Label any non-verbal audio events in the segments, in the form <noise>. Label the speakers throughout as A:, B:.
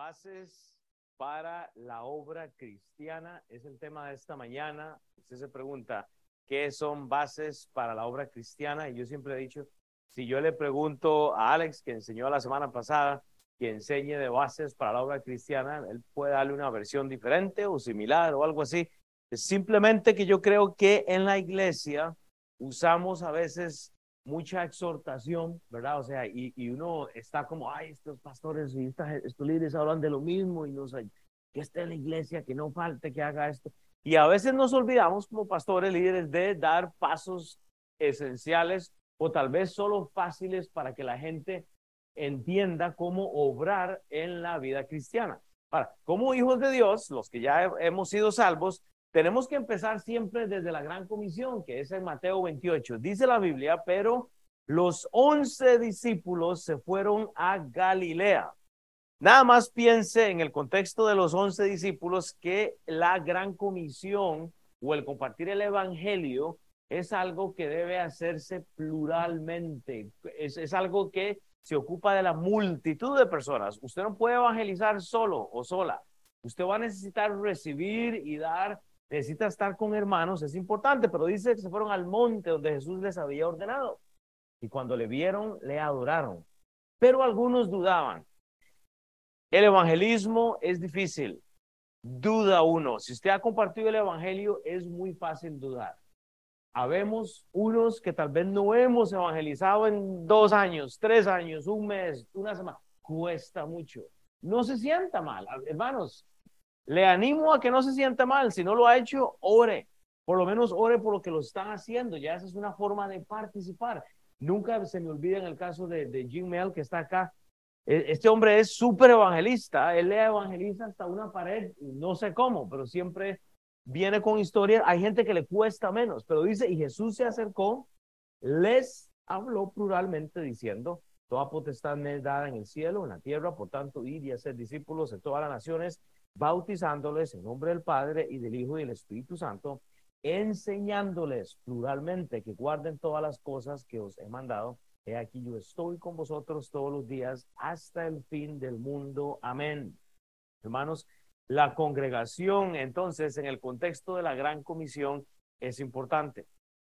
A: Bases para la obra cristiana es el tema de esta mañana. Usted se pregunta, ¿qué son bases para la obra cristiana? Y yo siempre he dicho, si yo le pregunto a Alex, que enseñó la semana pasada, que enseñe de bases para la obra cristiana, él puede darle una versión diferente o similar o algo así. Es simplemente que yo creo que en la iglesia usamos a veces mucha exhortación, ¿verdad? O sea, y, y uno está como, ay, estos pastores y estos líderes hablan de lo mismo y nos que esté en la iglesia, que no falte, que haga esto. Y a veces nos olvidamos como pastores, líderes, de dar pasos esenciales o tal vez solo fáciles para que la gente entienda cómo obrar en la vida cristiana. Para, como hijos de Dios, los que ya hemos sido salvos, tenemos que empezar siempre desde la gran comisión, que es en Mateo 28. Dice la Biblia, pero los once discípulos se fueron a Galilea. Nada más piense en el contexto de los once discípulos que la gran comisión o el compartir el evangelio es algo que debe hacerse pluralmente. Es, es algo que se ocupa de la multitud de personas. Usted no puede evangelizar solo o sola. Usted va a necesitar recibir y dar necesita estar con hermanos, es importante, pero dice que se fueron al monte donde Jesús les había ordenado. Y cuando le vieron, le adoraron. Pero algunos dudaban. El evangelismo es difícil. Duda uno. Si usted ha compartido el evangelio, es muy fácil dudar. Habemos unos que tal vez no hemos evangelizado en dos años, tres años, un mes, una semana. Cuesta mucho. No se sienta mal. Hermanos, le animo a que no se sienta mal. Si no lo ha hecho, ore. Por lo menos ore por lo que lo están haciendo. Ya esa es una forma de participar. Nunca se me olvida en el caso de, Jim Mel, que está acá. E, este hombre es súper evangelista. Él le evangeliza hasta una pared. No sé cómo, pero siempre viene con historias. Hay gente que le cuesta menos, pero dice, y Jesús se acercó, les habló pluralmente diciendo, toda potestad me es dada en el cielo, en la tierra, por tanto, ir y hacer discípulos de todas las naciones, bautizándoles en nombre del Padre y del Hijo y del Espíritu Santo, enseñándoles pluralmente que guarden todas las cosas que os he mandado. He aquí yo estoy con vosotros todos los días hasta el fin del mundo. Amén. Hermanos, la congregación entonces en el contexto de la gran comisión es importante.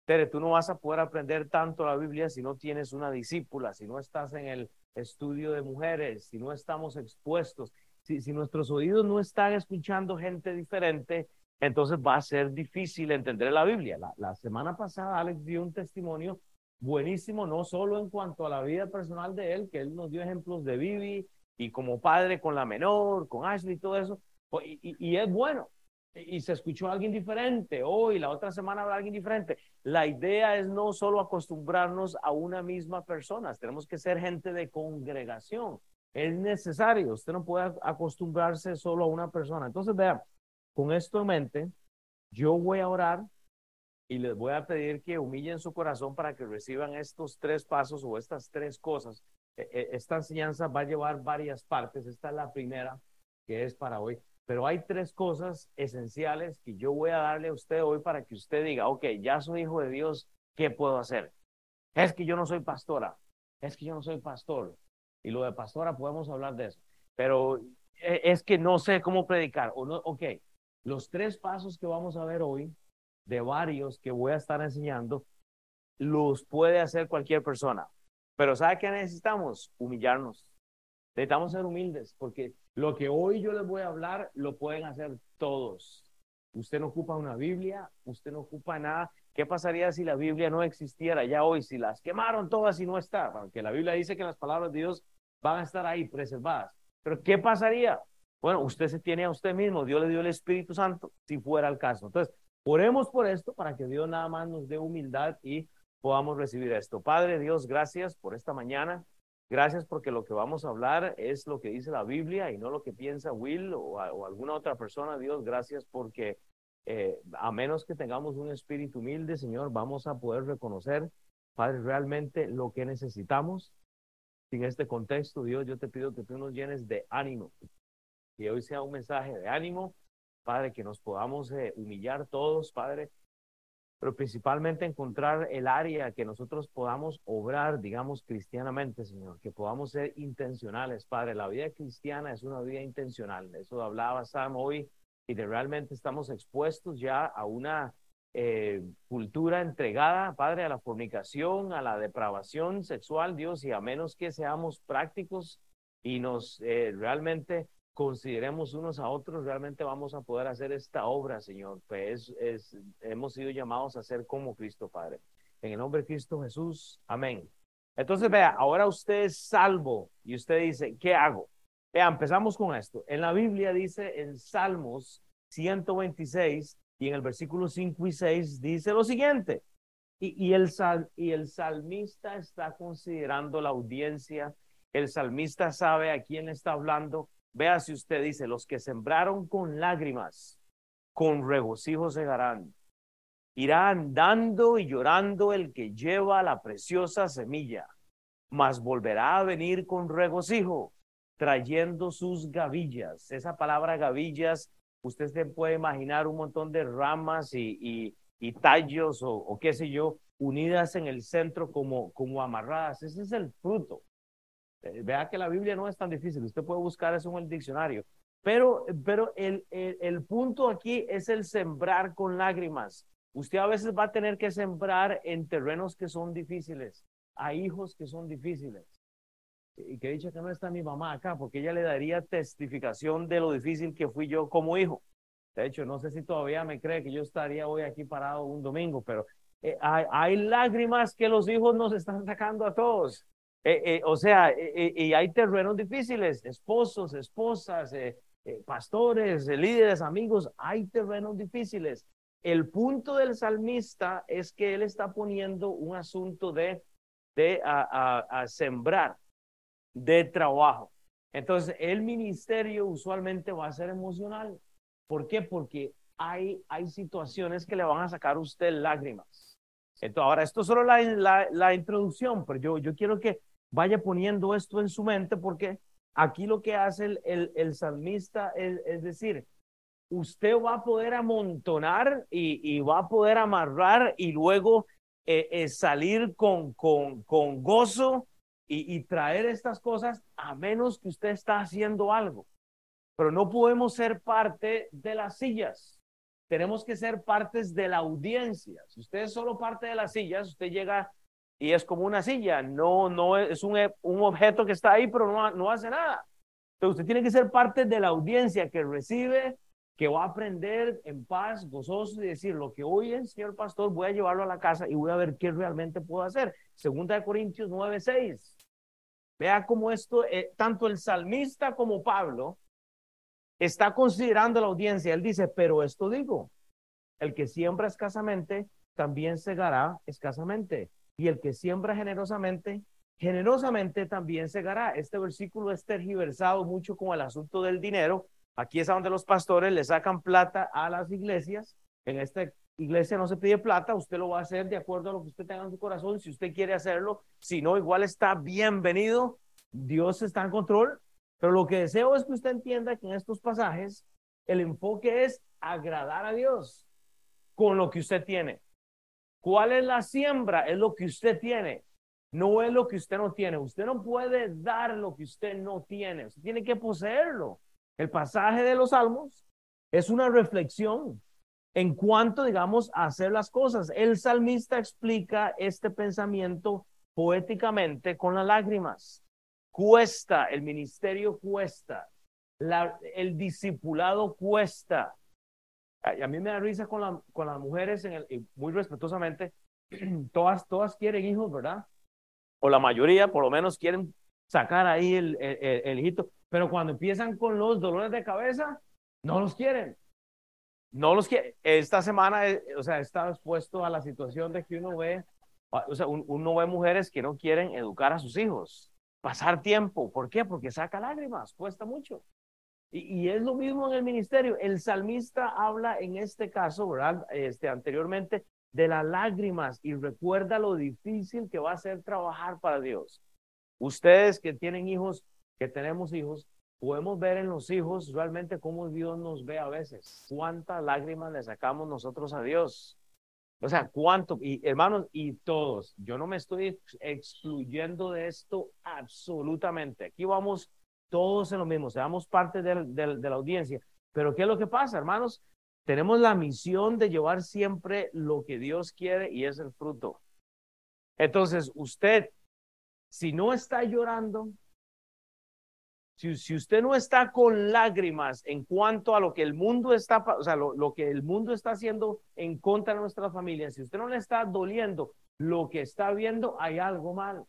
A: Tere, tú no vas a poder aprender tanto la Biblia si no tienes una discípula, si no estás en el estudio de mujeres, si no estamos expuestos si, nuestros oídos no están escuchando gente diferente, entonces va a ser difícil entender la Biblia. La, semana pasada Alex dio un testimonio buenísimo, no solo en cuanto a la vida personal de él, que él nos dio ejemplos de Vivi y como padre con la menor, con Ashley y todo eso, y, es bueno. Y, se escuchó a alguien diferente hoy, la otra semana habrá alguien diferente. La idea es no solo acostumbrarnos a una misma persona, tenemos que ser gente de congregación es necesario. Usted no puede acostumbrarse solo a una persona. Entonces, vean, con esto en mente, yo voy a orar y les voy a pedir que humillen su corazón para que reciban estos tres pasos o estas tres cosas. E, e, esta enseñanza va a llevar varias partes. Esta es la primera que es para hoy. Pero hay tres cosas esenciales que yo voy a darle a usted hoy para que usted diga, ok, ya soy hijo de Dios, ¿qué puedo hacer? Es que yo no soy pastora, es que yo no soy pastor, y lo de pastora podemos hablar de eso. Pero eh, es que no sé cómo predicar. O no, ok, los tres pasos que vamos a ver hoy, de varios que voy a estar enseñando, los puede hacer cualquier persona. Pero ¿sabe qué necesitamos? Humillarnos. Necesitamos ser humildes, porque lo que hoy yo les voy a hablar lo pueden hacer todos. Usted no ocupa una Biblia, usted no ocupa nada. ¿Qué pasaría si la Biblia no existiera ya hoy? Si las quemaron todas y no está. Porque la Biblia dice que las palabras de Dios van a estar ahí preservadas. Pero ¿qué pasaría? Bueno, usted se tiene a usted mismo. Dios le dio el Espíritu Santo si fuera el caso. Entonces, oremos por esto para que Dios nada más nos dé humildad y podamos recibir esto. Padre Dios, gracias por esta mañana. Gracias porque lo que vamos a hablar es lo que dice la Biblia y no lo que piensa Will o, alguna otra persona. Dios, gracias porque eh, a menos que tengamos un espíritu humilde, Señor, vamos a poder reconocer, Padre, realmente lo que necesitamos. En este contexto, Dios, yo te pido que tú nos llenes de ánimo, que hoy sea un mensaje de ánimo, Padre, que nos podamos eh, humillar todos, Padre, pero principalmente encontrar el área que nosotros podamos obrar, digamos, cristianamente, Señor, que podamos ser intencionales, Padre. La vida cristiana es una vida intencional. Eso hablaba Sam hoy y de realmente estamos expuestos ya a una eh, cultura entregada, Padre, a la fornicación, a la depravación sexual, Dios, y a menos que seamos prácticos y nos eh, realmente consideremos unos a otros, realmente vamos a poder hacer esta obra, Señor. Pues es, hemos sido llamados a ser como Cristo, Padre. En el nombre de Cristo Jesús, amén. Entonces, vea, ahora usted es salvo y usted dice, ¿qué hago? Vea, empezamos con esto. En la Biblia dice en Salmos 126 y en el versículo 5 y 6 dice lo siguiente. Y, y, el, sal, y el salmista está considerando la audiencia. El salmista sabe a quién está hablando Vea si usted dice, los que sembraron con lágrimas, con regocijo segarán. Irá andando y llorando el que lleva la preciosa semilla, mas volverá a venir con regocijo, trayendo sus gavillas. Esa palabra gavillas, usted se puede imaginar un montón de ramas y, y, tallos o, o, qué sé yo, unidas en el centro como, como amarradas. Ese es el fruto. Eh, vea que la Biblia no es tan difícil, usted puede buscar eso en el diccionario. Pero, pero el, el, el punto aquí es el sembrar con lágrimas. Usted a veces va a tener que sembrar en terrenos que son difíciles, a hijos que son difíciles. Y que dicho que no está mi mamá acá, porque ella le daría testificación de lo difícil que fui yo como hijo. De hecho, no sé si todavía me cree que yo estaría hoy aquí parado un domingo, pero eh, hay, hay, lágrimas que los hijos nos están sacando a todos. Eh, eh, o sea, eh, y hay terrenos difíciles, esposos, esposas, pastores, líderes, amigos, hay terrenos difíciles. El punto del salmista es que él está poniendo un asunto de, de a, sembrar, de trabajo. Entonces, el ministerio usualmente va a ser emocional. ¿Por qué? Porque hay, hay situaciones que le van a sacar a usted lágrimas. Entonces, ahora, esto es solo la, la, introducción, pero yo, yo quiero que vaya poniendo esto en su mente porque aquí lo que hace el, el, el salmista es, es, decir, usted va a poder amontonar y, y va a poder amarrar y luego eh, eh, salir con, con, con gozo y, y traer estas cosas a menos que usted está haciendo algo. Pero no podemos ser parte de las sillas. Tenemos que ser partes de la audiencia. Si usted es solo parte de las sillas, usted llega y es como una silla, no, no es un, un objeto que está ahí, pero no, no hace nada. Entonces usted tiene que ser parte de la audiencia que recibe, que va a aprender en paz, gozoso y decir lo que oye, señor pastor, voy a llevarlo a la casa y voy a ver qué realmente puedo hacer. Segunda de Corintios 9, 6. Vea cómo esto, eh, tanto el salmista como Pablo, está considerando la audiencia. Él dice, pero esto digo, el que siembra escasamente, también segará escasamente y el que siembra generosamente, generosamente también segará. Este versículo es tergiversado mucho con el asunto del dinero. Aquí es donde los pastores le sacan plata a las iglesias. En esta iglesia no se pide plata, usted lo va a hacer de acuerdo a lo que usted tenga en su corazón. Si usted quiere hacerlo, si no, igual está bienvenido. Dios está en control. Pero lo que deseo es que usted entienda que en estos pasajes el enfoque es agradar a Dios con lo que usted tiene. ¿Cuál es la siembra? Es lo que usted tiene. No es lo que usted no tiene. Usted no puede dar lo que usted no tiene. Usted tiene que poseerlo. El pasaje de los salmos es una reflexión en cuanto, digamos, a hacer las cosas. El salmista explica este pensamiento poéticamente con las lágrimas. Cuesta, el ministerio cuesta, el discipulado cuesta, a mí me da risa con, la, con las mujeres, el, muy respetuosamente, <clears throat> todas, todas quieren hijos, ¿verdad? O la mayoría, por lo menos, quieren sacar ahí el, el, el hijito, pero cuando empiezan con los dolores de cabeza, no los quieren. No los quieren. Esta semana, eh, o sea, estado expuesto a la situación de que uno ve, o sea, uno ve mujeres que no quieren educar a sus hijos, pasar tiempo. ¿Por qué? Porque saca lágrimas, cuesta mucho. Y, es lo mismo en el ministerio. El salmista habla en este caso, ¿verdad? Este, anteriormente, de las lágrimas y recuerda lo difícil que va a ser trabajar para Dios. Ustedes que tienen hijos, que tenemos hijos, podemos ver en los hijos realmente cómo Dios nos ve a veces. Cuántas lágrimas le sacamos nosotros a Dios. O sea, ¿cuánto? Y hermanos, y todos, yo no me estoy excluyendo de esto absolutamente. Aquí vamos todos en lo mismo, seamos parte de, de la audiencia. Pero ¿qué es lo que pasa, hermanos? Tenemos la misión de llevar siempre lo que Dios quiere y es el fruto. Entonces, usted, si no está llorando, si, usted no está con lágrimas en cuanto a lo que el mundo está, o sea, lo, que el mundo está haciendo en contra de nuestras familias, si usted no le está doliendo lo que está viendo, hay algo mal.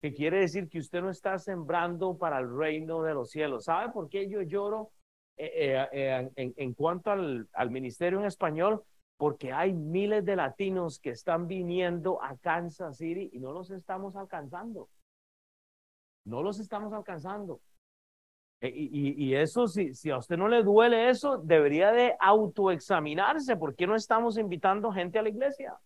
A: Que quiere decir que usted no está sembrando para el reino de los cielos. ¿Sabe por qué yo lloro eh, eh, eh, en, en, cuanto al, al ministerio en español? Porque hay miles de latinos que están viniendo a Kansas City y no los estamos alcanzando. No los estamos alcanzando. Eh, y, eso, si, si, a usted no le duele eso, debería de autoexaminarse. ¿Por qué no estamos invitando gente a la iglesia?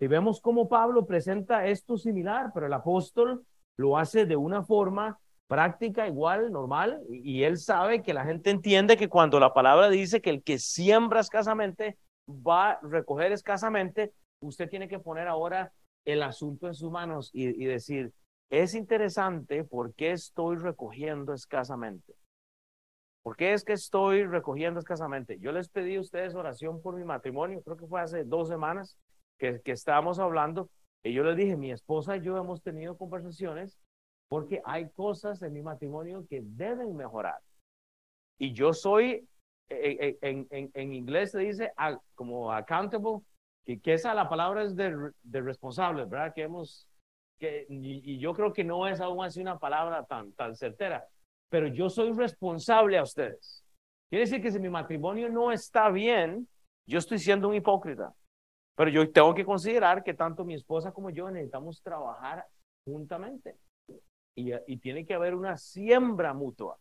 A: Y vemos cómo Pablo presenta esto similar, pero el apóstol lo hace de una forma práctica, igual, normal, y, él sabe que la gente entiende que cuando la palabra dice que el que siembra escasamente va a recoger escasamente, usted tiene que poner ahora el asunto en sus manos y decir, es interesante por qué estoy recogiendo escasamente. ¿Por qué es que estoy recogiendo escasamente? Yo les pedí a ustedes oración por mi matrimonio, creo que fue hace dos semanas que, que estábamos hablando, y yo les dije, mi esposa y yo hemos tenido conversaciones porque hay cosas en mi matrimonio que deben mejorar. Y yo soy, eh, eh, en, en, en inglés se dice como accountable, que, que esa la palabra es de, de responsable, ¿verdad? Que hemos y, yo creo que no es aún así una palabra tan, tan certera, pero yo soy responsable a ustedes. Quiere decir que si mi matrimonio no está bien, yo estoy siendo un hipócrita. Pero yo tengo que considerar que tanto mi esposa como yo necesitamos trabajar juntamente. Y, y tiene que haber una siembra mutua.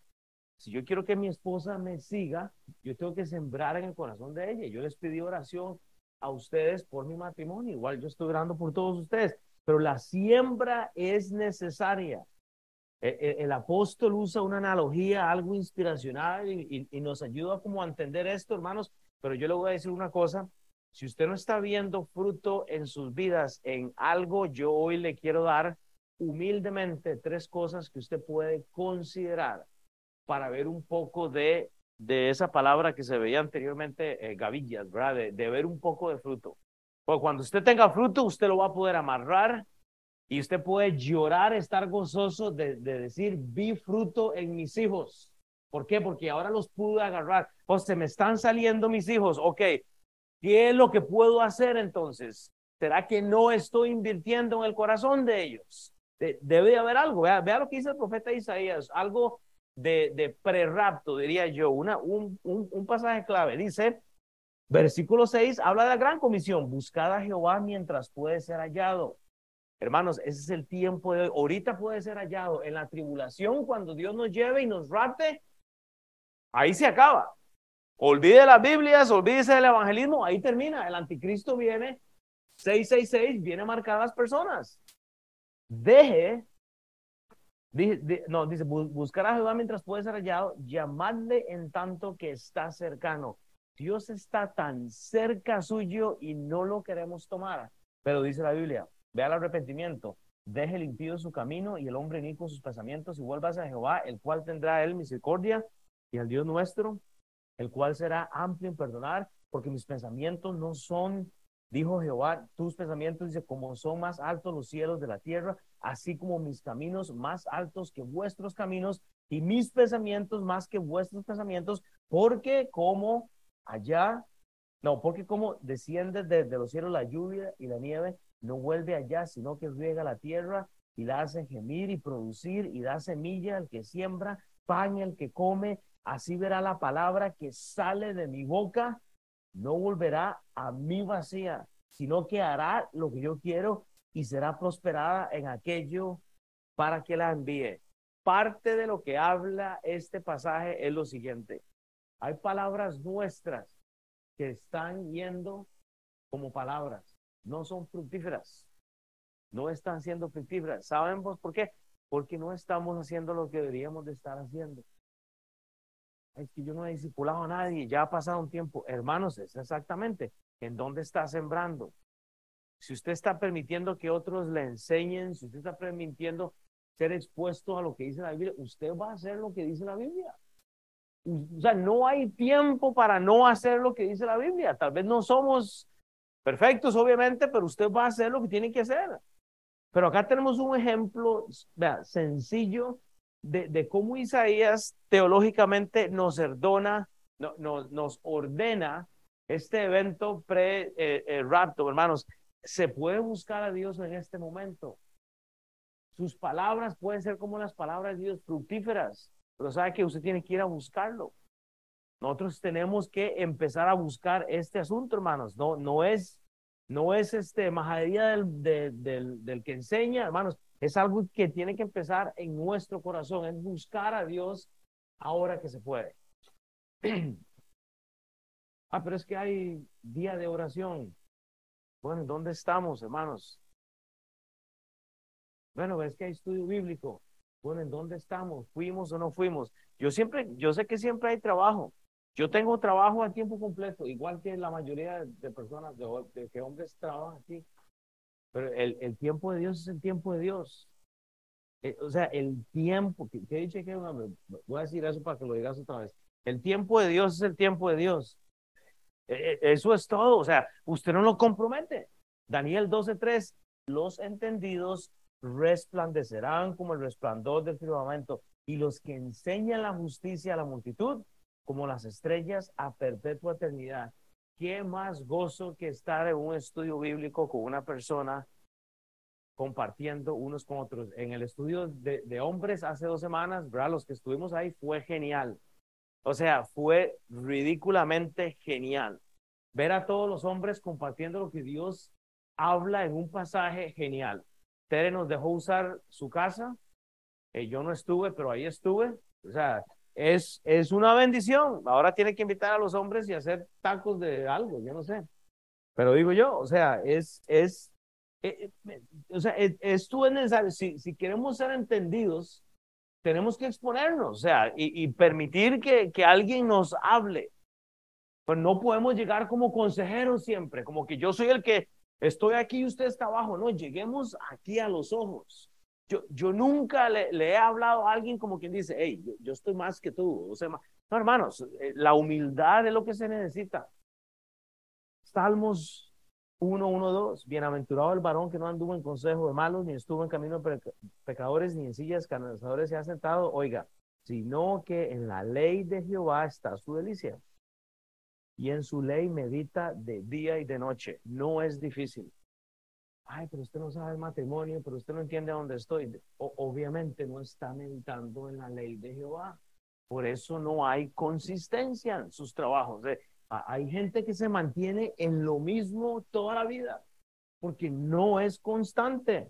A: Si yo quiero que mi esposa me siga, yo tengo que sembrar en el corazón de ella. Yo les pedí oración a ustedes por mi matrimonio. Igual yo estoy orando por todos ustedes pero la siembra es necesaria. E, e, el, apóstol usa una analogía, algo inspiracional y, nos ayuda como a entender esto, hermanos. Pero yo le voy a decir una cosa, si usted no está viendo fruto en sus vidas en algo, yo hoy le quiero dar humildemente tres cosas que usted puede considerar para ver un poco de, de esa palabra que se veía anteriormente, eh, gavillas, ¿verdad? De, de ver un poco de fruto. Porque cuando usted tenga fruto, usted lo va a poder amarrar y usted puede llorar, estar gozoso de, decir, vi fruto en mis hijos. ¿Por qué? Porque ahora los pude agarrar. Pues se me están saliendo mis hijos. Ok, ¿qué es lo que puedo hacer entonces? ¿Será que no estoy invirtiendo en el corazón de ellos? debe de haber algo. Vea, vea, lo que dice el profeta Isaías, algo de, de prerrapto, diría yo, una, un, un, un pasaje clave. Dice, Versículo 6 habla de la gran comisión, buscad a Jehová mientras puede ser hallado. Hermanos, ese es el tiempo de hoy. Ahorita puede ser hallado. En la tribulación, cuando Dios nos lleve y nos rate, ahí se acaba. Olvide las Biblias, olvídese del evangelismo, ahí termina. El anticristo viene, 666, viene marcadas personas. Deje, no, dice, buscar a Jehová mientras puede ser hallado, llamadle en tanto que está cercano. Dios está tan cerca suyo y no lo queremos tomar. Pero dice la Biblia, vea el arrepentimiento, deje limpio su camino y el hombre ni con sus pensamientos y vuelva a Jehová, el cual tendrá él misericordia y al Dios nuestro, el cual será amplio en perdonar, porque mis pensamientos no son, dijo Jehová, tus pensamientos, dice, como son más altos los cielos de la tierra, así como mis caminos más altos que vuestros caminos y mis pensamientos más que vuestros pensamientos, porque como allá, no, porque como desciende desde los cielos la lluvia y la nieve, no vuelve allá, sino que riega la tierra y la hace gemir y producir y da semilla al que siembra, pan al que come, así verá la palabra que sale de mi boca, no volverá a mí vacía, sino que hará lo que yo quiero y será prosperada en aquello para que la envíe. Parte de lo que habla este pasaje es lo siguiente. Hay palabras nuestras que están yendo como palabras, no son fructíferas, no están siendo fructíferas. ¿Saben por qué? Porque no estamos haciendo lo que deberíamos de estar haciendo. Es que yo no he discipulado a nadie, ya ha pasado un tiempo. Hermanos, es exactamente. en dónde está sembrando. Si usted está permitiendo que otros le enseñen, si usted está permitiendo ser expuesto a lo que dice la Biblia, usted va a hacer lo que dice la Biblia. O sea, no hay tiempo para no hacer lo que dice la Biblia. Tal vez no somos perfectos, obviamente, pero usted va a hacer lo que tiene que hacer. Pero acá tenemos un ejemplo sencillo de, cómo Isaías teológicamente nos ordena, no, nos ordena este evento pre-rapto, eh, hermanos. Se puede buscar a Dios en este momento. Sus palabras pueden ser como las palabras de Dios, fructíferas, pero sabe que usted tiene que ir a buscarlo. Nosotros tenemos que empezar a buscar este asunto, hermanos. No, no es, no es este majadería del, del, del, que enseña, hermanos. Es algo que tiene que empezar en nuestro corazón, es buscar a Dios ahora que se puede. <clears throat> ah, pero es que hay día de oración. Bueno, ¿dónde estamos, hermanos? Bueno, es que hay estudio bíblico. Bueno, ¿en dónde estamos? ¿Fuimos o no fuimos? Yo siempre, yo sé que siempre hay trabajo. Yo tengo trabajo a tiempo completo, igual que la mayoría de personas, de, que hombres trabajan aquí. Pero el, el, tiempo de Dios es el tiempo de Dios. Eh, o sea, el tiempo, que, que dice que voy a decir eso para que lo digas otra vez. El tiempo de Dios es el tiempo de Dios. E, e, eso es todo. O sea, usted no lo compromete. Daniel 12:3, los entendidos resplandecerán como el resplandor del firmamento, y los que enseñan la justicia a la multitud, como las estrellas a perpetua eternidad. ¿Qué más gozo que estar en un estudio bíblico con una persona compartiendo unos con otros? En el estudio de, hombres hace dos semanas, ¿verdad? los que estuvimos ahí, fue genial. O sea, fue ridículamente genial. Ver a todos los hombres compartiendo lo que Dios habla en un pasaje genial. Tere nos dejó usar su casa. Eh, yo no estuve, pero ahí estuve. O sea, es, es una bendición. Ahora tiene que invitar a los hombres y hacer tacos de algo, yo no sé. Pero digo yo, o sea, es, es, eh, eh, o sea, esto es necesario. Si, si queremos ser entendidos, tenemos que exponernos, o sea, y, y permitir que, que alguien nos hable. Pues no podemos llegar como consejeros siempre, como que yo soy el que Estoy aquí y usted está abajo. No, lleguemos aquí a los ojos. Yo, yo nunca le, he hablado a alguien como quien dice, hey, yo, estoy más que tú. O sea, no, hermanos, eh, la humildad es lo que se necesita. Salmos 1, 1, 2. Bienaventurado el varón que no anduvo en consejo de malos, ni estuvo en camino de pecadores, ni en sillas canalizadores se ha sentado. Oiga, sino que en la ley de Jehová está su delicia y en su ley medita de día y de noche. No es difícil. Ay, pero usted no sabe el matrimonio, pero usted no entiende a dónde estoy. obviamente no está meditando en la ley de Jehová. Por eso no hay consistencia en sus trabajos. hay gente que se mantiene en lo mismo toda la vida porque no es constante.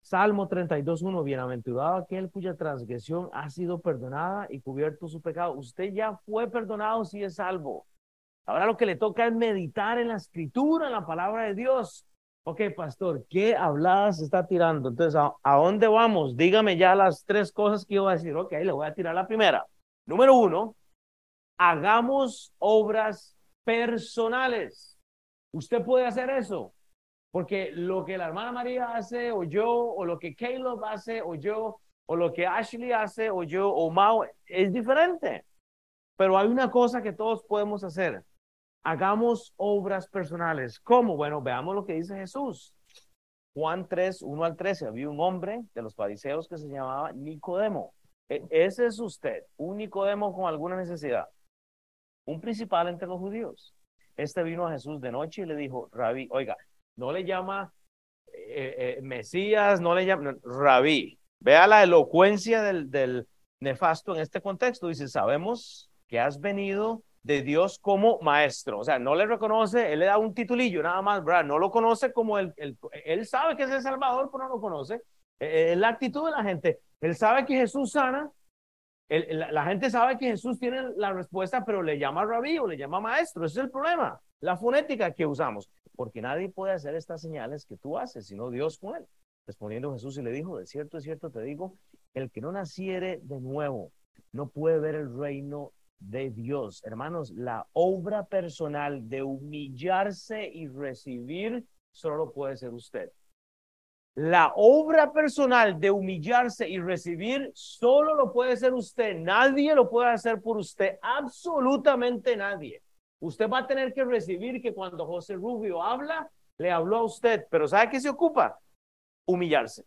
A: Salmo 32.1, bienaventurado aquel cuya transgresión ha sido perdonada y cubierto su pecado. Usted ya fue perdonado si es salvo. Ahora lo que le toca es meditar en la escritura, en la palabra de Dios. Ok, pastor, ¿qué habladas está tirando? Entonces, ¿a, dónde vamos? Dígame ya las tres cosas que iba a decir. Ok, le voy a tirar la primera. Número uno, hagamos obras personales. Usted puede hacer eso. Porque lo que la hermana María hace, o yo, o lo que Caleb hace, o yo, o lo que Ashley hace, o yo, o Mao, es diferente. Pero hay una cosa que todos podemos hacer hagamos obras personales. ¿Cómo? Bueno, veamos lo que dice Jesús. Juan 3, 1 al 13, había un hombre de los fariseos que se llamaba Nicodemo. E, ese es usted, un Nicodemo con alguna necesidad, un principal entre los judíos. Este vino a Jesús de noche y le dijo, Rabí, oiga, no le llama eh, eh, Mesías, no le llama Rabí. Vea la elocuencia del, del nefasto en este contexto. Dice, sabemos que has venido de Dios como maestro. O sea, no le reconoce, él le da un titulillo nada más, ¿verdad? No lo conoce como el, el él sabe que es el Salvador, pero no lo conoce. Es la actitud de la gente. Él sabe que Jesús sana. la, gente sabe que Jesús tiene la respuesta, pero le llama rabí o le llama maestro. Ese es el problema. La fonética que usamos. Porque nadie puede hacer estas señales que tú haces, sino Dios con él. Respondiendo Jesús y le dijo, de cierto, de cierto te digo, el que no naciere de nuevo no puede ver el reino de Dios. Hermanos, la obra personal de humillarse y recibir solo puede ser usted. La obra personal de humillarse y recibir solo lo puede ser usted. Nadie lo puede hacer por usted. Absolutamente nadie. Usted va a tener que recibir que cuando José Rubio habla, le habló a usted. Pero ¿sabe qué se ocupa? Humillarse.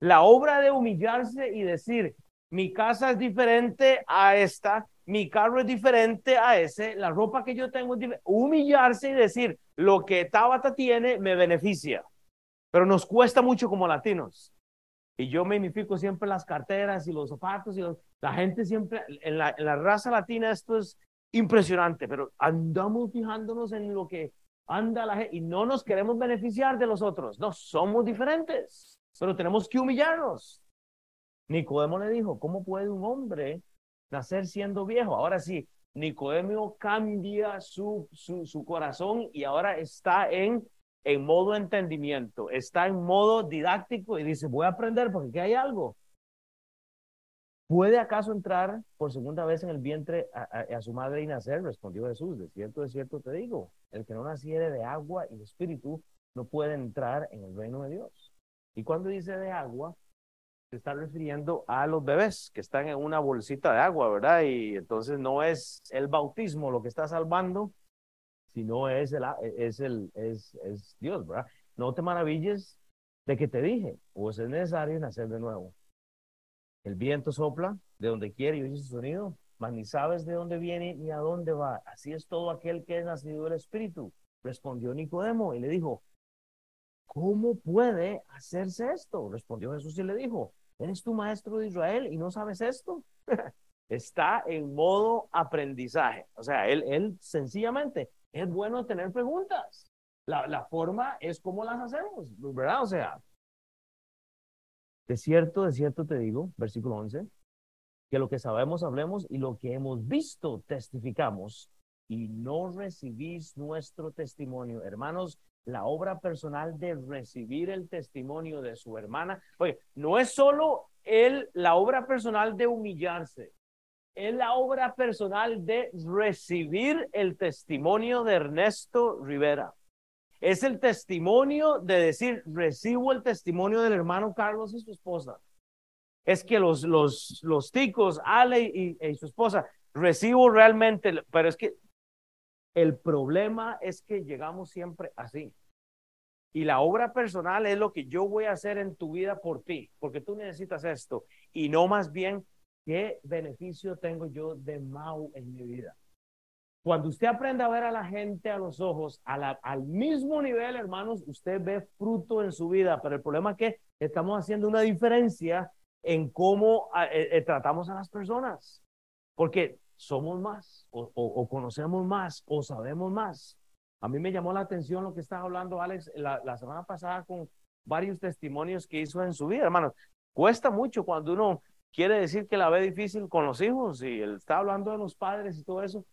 A: La obra de humillarse y decir, mi casa es diferente a esta, mi carro es diferente a ese, la ropa que yo tengo es diferente. Humillarse y decir, lo que Tabata tiene me beneficia. Pero nos cuesta mucho como latinos. Y yo me identifico siempre las carteras y los zapatos y la gente siempre, en la, en la raza latina esto es impresionante, pero andamos fijándonos en lo que anda la gente y no nos queremos beneficiar de los otros. No, somos diferentes, pero tenemos que humillarnos. Nicodemo le dijo, ¿cómo puede un hombre nacer siendo viejo? Ahora sí, Nicodemo cambia su, su, corazón y ahora está en en modo entendimiento, está en modo didáctico y dice, voy a aprender porque aquí hay algo. ¿Puede acaso entrar por segunda vez en el vientre a, su madre y nacer? Respondió Jesús, de cierto, de cierto te digo, el que no naciere de agua y de espíritu no puede entrar en el reino de Dios. Y cuando dice de agua, se está refiriendo a los bebés que están en una bolsita de agua, ¿verdad? Y entonces no es el bautismo lo que está salvando, si no es, el, es, el, es, es Dios, ¿verdad? No te maravilles de que te dije, pues es necesario nacer de nuevo. El viento sopla de donde quiere y oye su sonido, mas ni sabes de dónde viene ni a dónde va. Así es todo aquel que es nacido del Espíritu. Respondió Nicodemo y le dijo, ¿cómo puede hacerse esto? Respondió Jesús y le dijo, ¿eres tu maestro de Israel y no sabes esto? <laughs> Está en modo aprendizaje. O sea, él, él sencillamente es bueno tener preguntas. La, la forma es cómo las hacemos, ¿verdad? O sea, de cierto, de cierto te digo, versículo 11, que lo que sabemos hablemos y lo que hemos visto testificamos y no recibís nuestro testimonio. Hermanos, la obra personal de recibir el testimonio de su hermana, oye, no es solo él, la obra personal de humillarse, es la obra personal de recibir el testimonio de Ernesto Rivera. Es el testimonio de decir, recibo el testimonio del hermano Carlos y su esposa. Es que los, los, los ticos, Ale y, y su esposa, recibo realmente, pero es que el problema es que llegamos siempre así. Y la obra personal es lo que yo voy a hacer en tu vida por ti, porque tú necesitas esto, y no más bien ¿Qué beneficio tengo yo de Mau en mi vida? Cuando usted aprende a ver a la gente a los ojos, al mismo nivel, hermanos, usted ve fruto en su vida, pero el problema es que estamos haciendo una diferencia en cómo eh, eh, tratamos a las personas, porque somos más, o, conocemos más, o sabemos más. A mí me llamó la atención lo que estaba hablando Alex la, la semana pasada con varios testimonios que hizo en su vida, hermanos. Cuesta mucho cuando uno quiere decir que la ve difícil con los hijos y él está hablando de los padres y todo eso.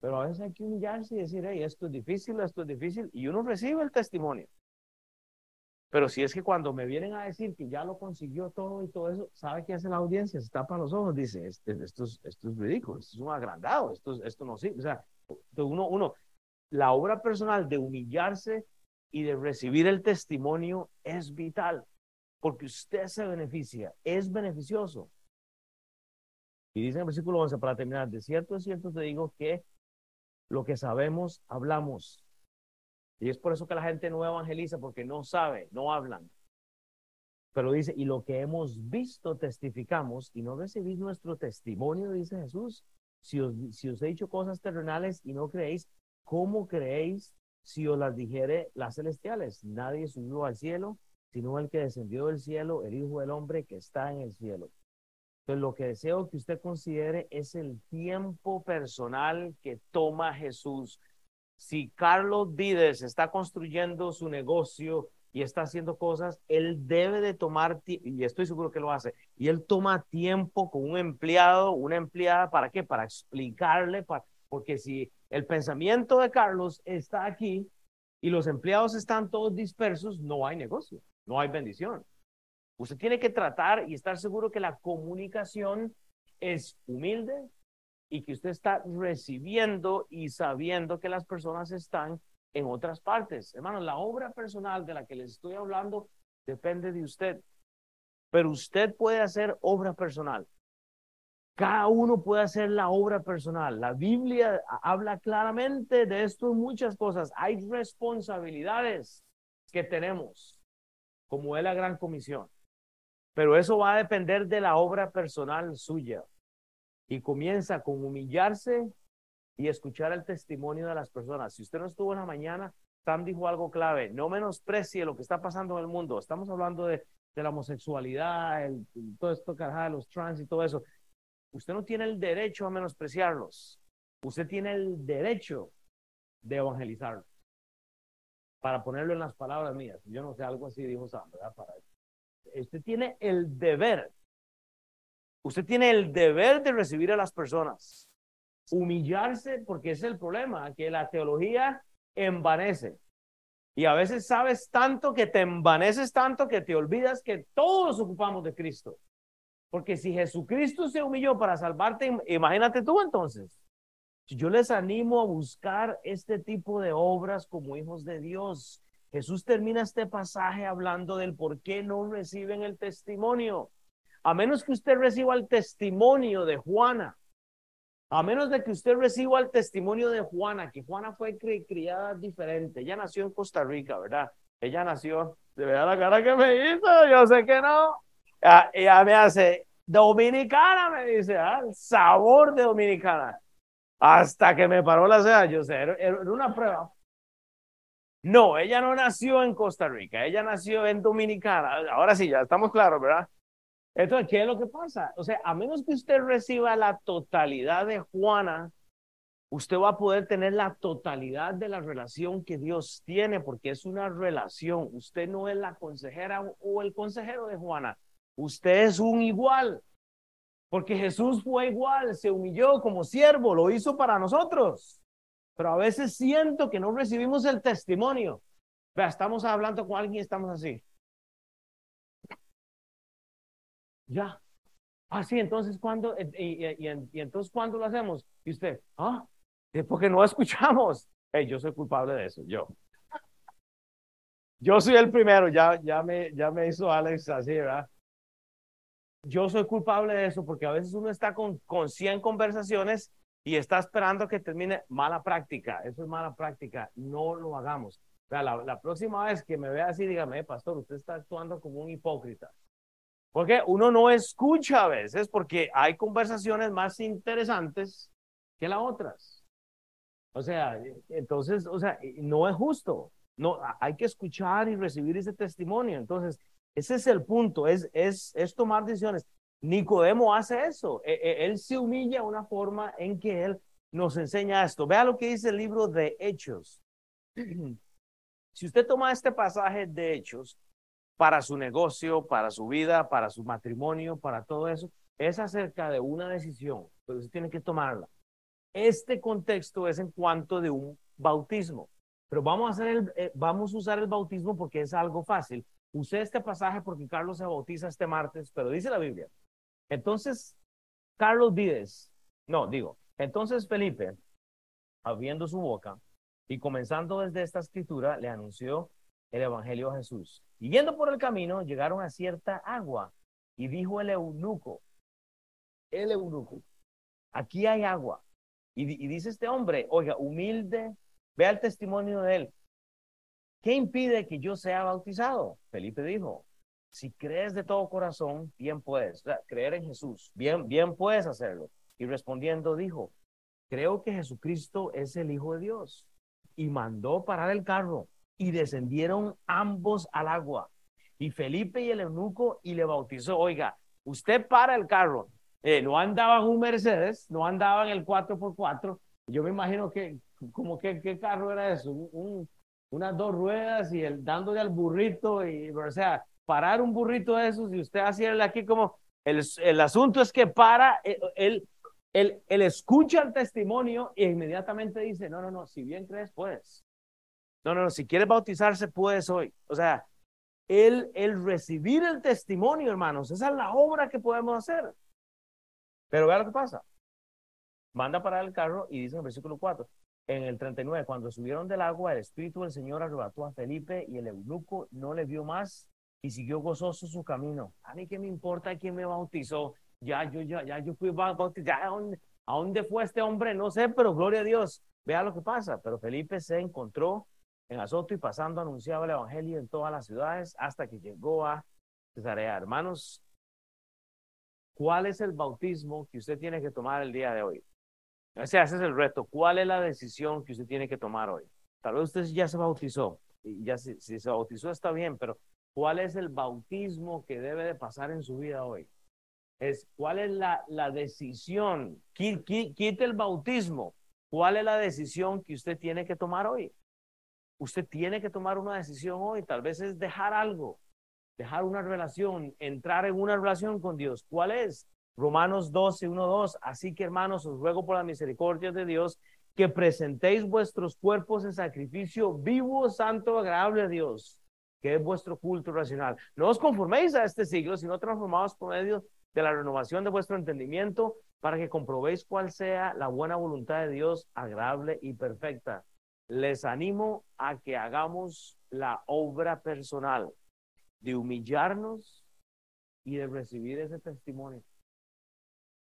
A: Pero a veces hay que humillarse y decir, hey, esto es difícil, esto es difícil, y uno recibe el testimonio. Pero si es que cuando me vienen a decir que ya lo consiguió todo y todo eso, ¿sabe qué hace la audiencia? Se tapa los ojos, dice, este, esto, es, esto es ridículo, esto es un agrandado, esto, esto no sirve. O sea, uno, uno, la obra personal de humillarse y de recibir el testimonio es vital porque usted se beneficia, es beneficioso. Y dice en el versículo 11, para terminar, de cierto, es cierto te digo que lo que sabemos, hablamos. Y es por eso que la gente no evangeliza, porque no sabe, no hablan. Pero dice, y lo que hemos visto, testificamos, y no recibís nuestro testimonio, dice Jesús. Si os, he dicho cosas terrenales y no creéis, ¿cómo creéis si os las dijere las celestiales? Nadie subió al cielo, sino el que descendió del cielo, el Hijo del Hombre que está en el cielo. Entonces, lo que deseo que usted considere es el tiempo personal que toma Jesús. Si Carlos Vides está construyendo su negocio y está haciendo cosas, él debe de tomar, y estoy seguro que lo hace, y él toma tiempo con un empleado, una empleada, ¿para qué? Para explicarle, porque si el pensamiento de Carlos está aquí y los empleados están todos dispersos, no hay negocio no hay bendición. Usted tiene que tratar y estar seguro que la comunicación es humilde, y que usted está recibiendo y sabiendo que las personas están en otras partes. Hermanos, la obra personal de la que les estoy hablando depende de usted, pero usted puede hacer obra personal. Cada uno puede hacer la obra personal. La Biblia habla claramente de esto en muchas cosas. Hay responsabilidades que tenemos, como es la gran comisión. Pero eso va a depender de la obra personal suya. Y comienza con humillarse y escuchar el testimonio de las personas. Si usted no estuvo en la mañana, Sam dijo algo clave, no menosprecie lo que está pasando en el mundo. Estamos hablando de, la homosexualidad, todo esto, de los trans y todo eso. Usted no tiene el derecho a menospreciarlos. Usted tiene el derecho de evangelizarlos. Para ponerlo en las palabras mías. Yo no sé, algo así dijo Sam, ¿verdad? Para, usted tiene el deber. Usted tiene el deber de recibir a las personas humillarse, porque es el problema, que la teología envanece. Y a veces sabes tanto que te envaneces tanto que te olvidas que todos ocupamos de Cristo. Porque si Jesucristo se humilló para salvarte, imagínate tú entonces. Yo les animo a buscar este tipo de obras como hijos de Dios. Jesús termina este pasaje hablando del por qué no reciben el testimonio. A menos que usted reciba el testimonio de Juana, a menos de que usted reciba el testimonio de Juana, que Juana fue criada diferente. Ella nació en Costa Rica, ¿verdad? Ella nació, de verdad la cara que me hizo, yo sé que no. ella me hace, dominicana, me dice, ah, el sabor de dominicana. Hasta que me paró la ceja, yo sé, era una prueba. No, ella no nació en Costa Rica, ella nació en Dominicana. Ahora sí, ya estamos claros, ¿verdad? Entonces, ¿qué es lo que pasa? O sea, a menos que usted reciba la totalidad de Juana, usted va a poder tener la totalidad de la relación que Dios tiene, porque es una relación. Usted no es la consejera o el consejero de Juana. Usted es un igual, porque Jesús fue igual, se humilló como siervo, lo hizo para nosotros. Pero a veces siento que no recibimos el testimonio. Vea, estamos hablando con alguien y estamos así. Ya. Así, ah, entonces, ¿cuándo? Y, entonces, ¿cuándo lo hacemos? Y usted, ah, porque no escuchamos. Hey, yo soy culpable de eso, yo. Yo soy el primero, ya, ya, me, ya me hizo Alex así, ¿verdad? Yo soy culpable de eso porque a veces uno está con, con 100 conversaciones y está esperando que termine mala práctica. Eso es mala práctica. No lo hagamos. O la, la próxima vez que me vea así, dígame, pastor, usted está actuando como un hipócrita. Porque uno no escucha a veces porque hay conversaciones más interesantes que las otras. O sea, entonces, o sea, no es justo. No, hay que escuchar y recibir ese testimonio. Entonces, ese es el punto, es, es, es tomar decisiones. Nicodemo hace eso. E, e, él se humilla de una forma en que él nos enseña esto. Vea lo que dice el libro de Hechos. <clears throat> Si usted toma este pasaje de Hechos, para su negocio, para su vida, para su matrimonio, para todo eso, es acerca de una decisión, pero usted tiene que tomarla. Este contexto es en cuanto de un bautismo, pero vamos a, hacer el, eh, vamos a usar el bautismo porque es algo fácil. Usé este pasaje porque Carlos se bautiza este martes, pero dice la Biblia. Entonces, Carlos Vides, no, digo, entonces Felipe, abriendo su boca y comenzando desde esta escritura, le anunció el Evangelio a Jesús. Y yendo por el camino, llegaron a cierta agua y dijo el eunuco, el eunuco, aquí hay agua. Y, dice este hombre, oiga, humilde, vea el testimonio de él. ¿Qué impide que yo sea bautizado? Felipe dijo, si crees de todo corazón, bien puedes. creer en Jesús, bien, bien puedes hacerlo. Y respondiendo dijo, creo que Jesucristo es el Hijo de Dios. Y mandó parar el carro y descendieron ambos al agua. Y Felipe y el eunuco y le bautizó. Oiga, usted para el carro. Eh, no andaba en un Mercedes, no andaba en el 4x4. Yo me imagino que, como que, ¿qué carro era eso? Un, unas dos ruedas y el dándole al burrito. Y, o sea, parar un burrito de esos y usted hacerle aquí como, el, el asunto es que para, eh, él, él, él, escucha el testimonio e inmediatamente dice, no, no, no, si bien crees, puedes. No, no, no, si quieres bautizarse, puedes hoy. O sea, el, el recibir el testimonio, hermanos, esa es la obra que podemos hacer. Pero vea lo que pasa. manda parar el carro y dice en el versículo 4, en el 39, cuando subieron del agua, el Espíritu del Señor arrebató a Felipe y el eunuco no le vio más y siguió gozoso su camino. A mí qué me importa quién me bautizó. Ya, yo, ya, ya, yo fui bautizado. ¿A dónde, ¿A dónde fue este hombre? No sé, pero gloria a Dios. Vea lo que pasa. Pero Felipe se encontró en Azoto y pasando anunciaba el evangelio en todas las ciudades hasta que llegó a Cesarea. Hermanos, ¿cuál es el bautismo que usted tiene que tomar el día de hoy? O sea, ese es el reto. ¿Cuál es la decisión que usted tiene que tomar hoy? Tal vez usted ya se bautizó. Y ya si, se bautizó está bien, pero ¿cuál es el bautismo que debe de pasar en su vida hoy? Es cuál es la, la decisión. Quite el bautismo. ¿Cuál es la decisión que usted tiene que tomar hoy? Usted tiene que tomar una decisión hoy. Tal vez es dejar algo, dejar una relación, entrar en una relación con Dios. ¿Cuál es? Romanos 12, 1, 2. Así que hermanos, os ruego por la misericordia de Dios que presentéis vuestros cuerpos en sacrificio vivo, santo, agradable a Dios, que es vuestro culto racional. No os conforméis a este siglo, sino transformados por medio de la renovación de vuestro entendimiento para que comprobéis cuál sea la buena voluntad de Dios, agradable y perfecta. Les animo a que hagamos la obra personal de humillarnos y de recibir ese testimonio.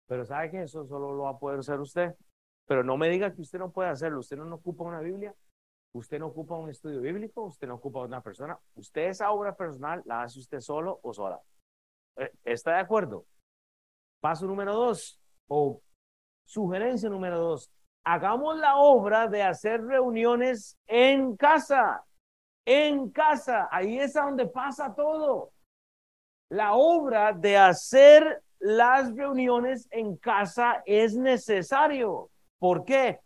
A: Pero sabe que eso solo lo va a poder hacer usted. Pero no me diga que usted no puede hacerlo. Usted no ocupa una Biblia, usted no ocupa un estudio bíblico, usted no ocupa una persona. Usted esa obra personal la hace usted solo o sola. Eh, ¿Está de acuerdo? Paso número dos, o sugerencia número dos. Hagamos la obra de hacer reuniones en casa. En casa. Ahí es donde pasa todo. La obra de hacer las reuniones en casa es necesario. ¿Por qué?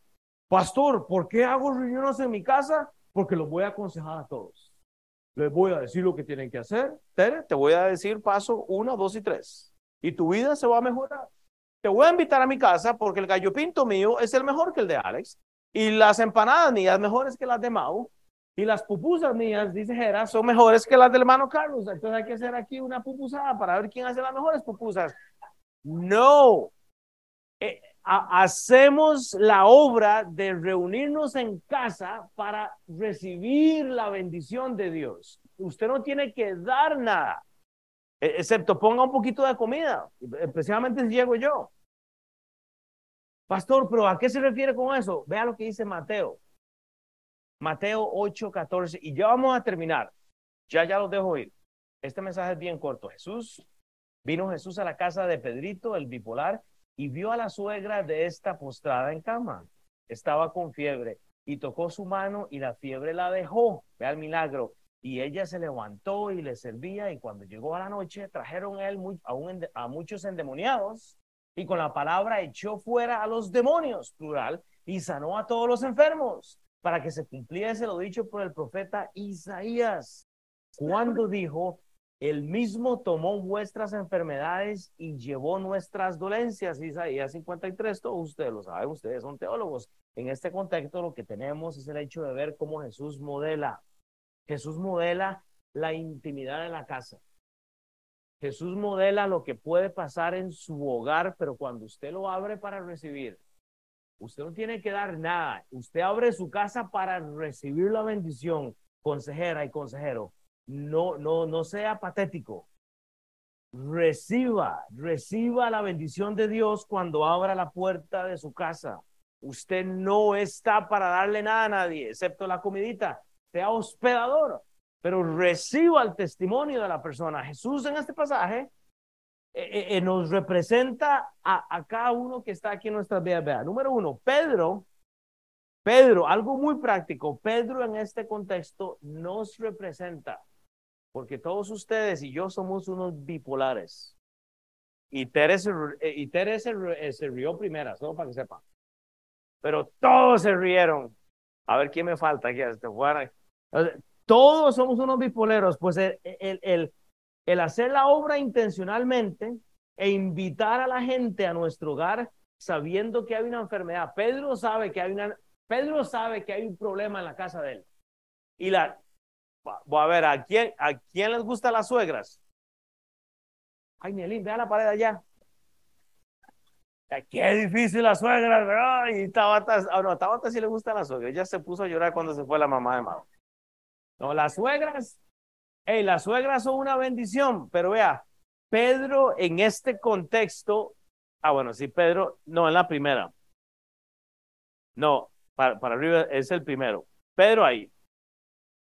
A: Pastor, ¿por qué hago reuniones en mi casa? Porque los voy a aconsejar a todos. Les voy a decir lo que tienen que hacer. Tere, te voy a decir paso uno, dos y tres. Y tu vida se va a mejorar. Te voy a invitar a mi casa porque el gallo pinto mío es el mejor que el de Alex. Y las empanadas mías mejores que las de Mau. Y las pupusas mías, dice Jera, son mejores que las del hermano Carlos. Entonces hay que hacer aquí una pupusada para ver quién hace las mejores pupusas. No. Eh, hacemos la obra de reunirnos en casa para recibir la bendición de Dios. Usted no tiene que dar nada, excepto ponga un poquito de comida, especialmente si llego yo. Pastor, pero ¿a qué se refiere con eso? Vea lo que dice Mateo. Mateo 8, 14. Y ya vamos a terminar. Ya, ya lo dejo ir. Este mensaje es bien corto. Jesús, vino Jesús a la casa de Pedrito, el bipolar, y vio a la suegra de esta postrada en cama. Estaba con fiebre y tocó su mano y la fiebre la dejó. Vea el milagro. Y ella se levantó y le servía y cuando llegó a la noche trajeron a él a, a muchos endemoniados y con la palabra echó fuera a los demonios, plural, y sanó a todos los enfermos para que se cumpliese lo dicho por el profeta Isaías, cuando dijo, el mismo tomó vuestras enfermedades y llevó nuestras dolencias. Isaías 53, todos ustedes lo saben, ustedes son teólogos. En este contexto lo que tenemos es el hecho de ver cómo Jesús modela. Jesús modela la intimidad de la casa. Jesús modela lo que puede pasar en su hogar, pero cuando usted lo abre para recibir, usted no tiene que dar nada. Usted abre su casa para recibir la bendición, consejera y consejero no, no, no sea patético. Reciba, reciba la bendición de Dios cuando abra la puerta de su casa. Usted no está para darle nada a nadie, excepto la comidita. Sea hospedador, pero reciba el testimonio de la persona. Jesús en este pasaje eh, eh, eh, nos representa a, cada uno que está aquí en nuestra vida. Número uno, Pedro Pedro, algo muy práctico, Pedro en este contexto nos representa porque todos ustedes y yo somos unos bipolares. Y Tere se, eh, y se, eh, rió primera, solo para que sepan. Pero todos se rieron. A ver quién me falta aquí. Este, todos somos unos bipoleros. Pues el, hacer la obra intencionalmente e invitar a la gente a nuestro hogar sabiendo que hay una enfermedad. Pedro sabe que hay una, Pedro sabe que hay un problema en la casa de él. Y la, a ver, ¿a quién, ¿a quién les gustan las suegras? Ay, Mielín, vea la pared allá. Qué difícil la suegra, ¿verdad? Y Tabata, oh, no, Tabata sí le gusta la suegra. Ella se puso a llorar cuando se fue la mamá de Mau. No, las suegras, hey, las suegras son una bendición, pero vea, Pedro en este contexto, ah, bueno, sí, Pedro, no, en la primera. No, para, para arriba es el primero. Pedro ahí.